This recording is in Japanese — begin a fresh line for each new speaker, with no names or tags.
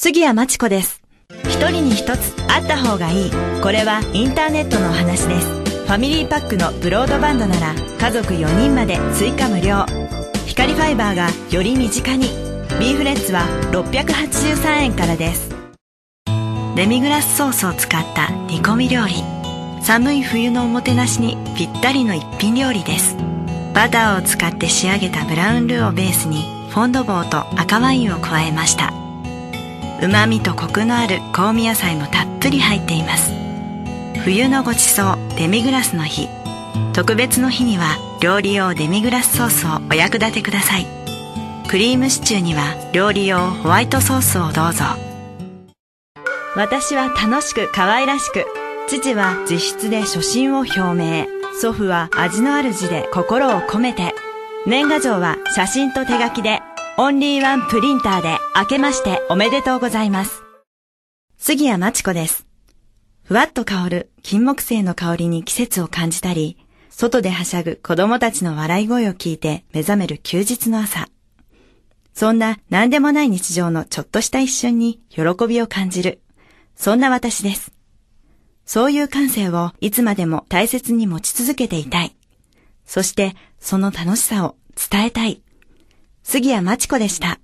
杉谷町子です。一人に一つあった方がいい。これはインターネットのお話です。ファミリーパックのブロードバンドなら家族4人まで追加無料。光ファイバーがより身近に。ビーフレッツは683円からです。デミグラスソースを使った煮込み料理。寒い冬のおもてなしにぴったりの一品料理です。バターを使って仕上げたブラウンルーをベースにフォンドボーと赤ワインを加えました。旨味とコクのある香味野菜もたっぷり入っています。冬のごちそうデミグラスの日。特別の日には料理用デミグラスソースをお役立てください。クリームシチューには料理用ホワイトソースをどうぞ。私は楽しく可愛らしく。父は自筆で初心を表明。祖父は味のある字で心を込めて。年賀状は写真と手書きで。オンリーワンプリンターで明けましておめでとうございます。杉谷町子です。ふわっと香る金木犀の香りに季節を感じたり、外ではしゃぐ子供たちの笑い声を聞いて目覚める休日の朝。そんな何でもない日常のちょっとした一瞬に喜びを感じる。そんな私です。そういう感性をいつまでも大切に持ち続けていたい。そしてその楽しさを伝えたい。杉谷町子でした。